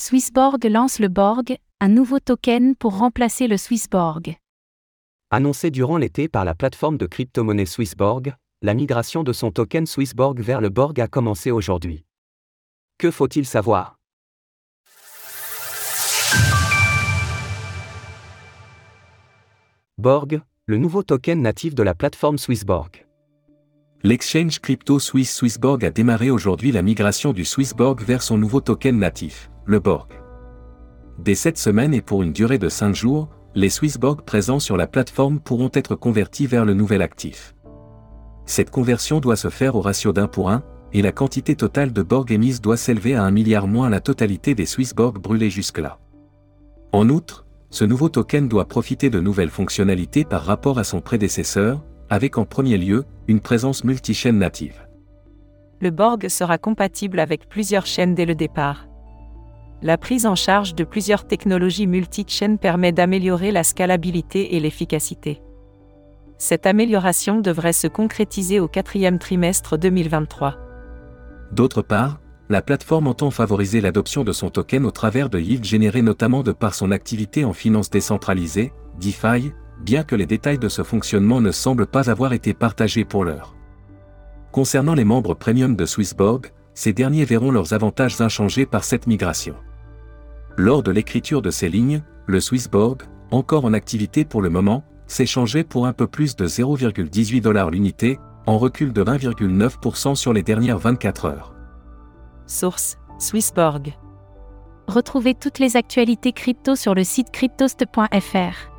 Swissborg lance le Borg, un nouveau token pour remplacer le Swissborg. Annoncé durant l'été par la plateforme de crypto-monnaie Swissborg, la migration de son token Swissborg vers le Borg a commencé aujourd'hui. Que faut-il savoir? Borg, le nouveau token natif de la plateforme Swissborg. L'exchange crypto suisse Swissborg a démarré aujourd'hui la migration du Swissborg vers son nouveau token natif, le Borg. Dès cette semaine et pour une durée de 5 jours, les Swissborg présents sur la plateforme pourront être convertis vers le nouvel actif. Cette conversion doit se faire au ratio d'un pour un, et la quantité totale de Borg émise doit s'élever à un milliard moins la totalité des Swissborg brûlés jusque-là. En outre, ce nouveau token doit profiter de nouvelles fonctionnalités par rapport à son prédécesseur, avec en premier lieu, une présence multi-chaîne native. Le Borg sera compatible avec plusieurs chaînes dès le départ. La prise en charge de plusieurs technologies multi-chaînes permet d'améliorer la scalabilité et l'efficacité. Cette amélioration devrait se concrétiser au quatrième trimestre 2023. D'autre part, la plateforme entend favoriser l'adoption de son token au travers de yields générés notamment de par son activité en finance décentralisée, DeFi, bien que les détails de ce fonctionnement ne semblent pas avoir été partagés pour l'heure. Concernant les membres premium de Swissborg, ces derniers verront leurs avantages inchangés par cette migration. Lors de l'écriture de ces lignes, le Swissborg, encore en activité pour le moment, changé pour un peu plus de 0,18 dollars l'unité, en recul de 20,9% sur les dernières 24 heures. Source Swissborg. Retrouvez toutes les actualités crypto sur le site cryptost.fr.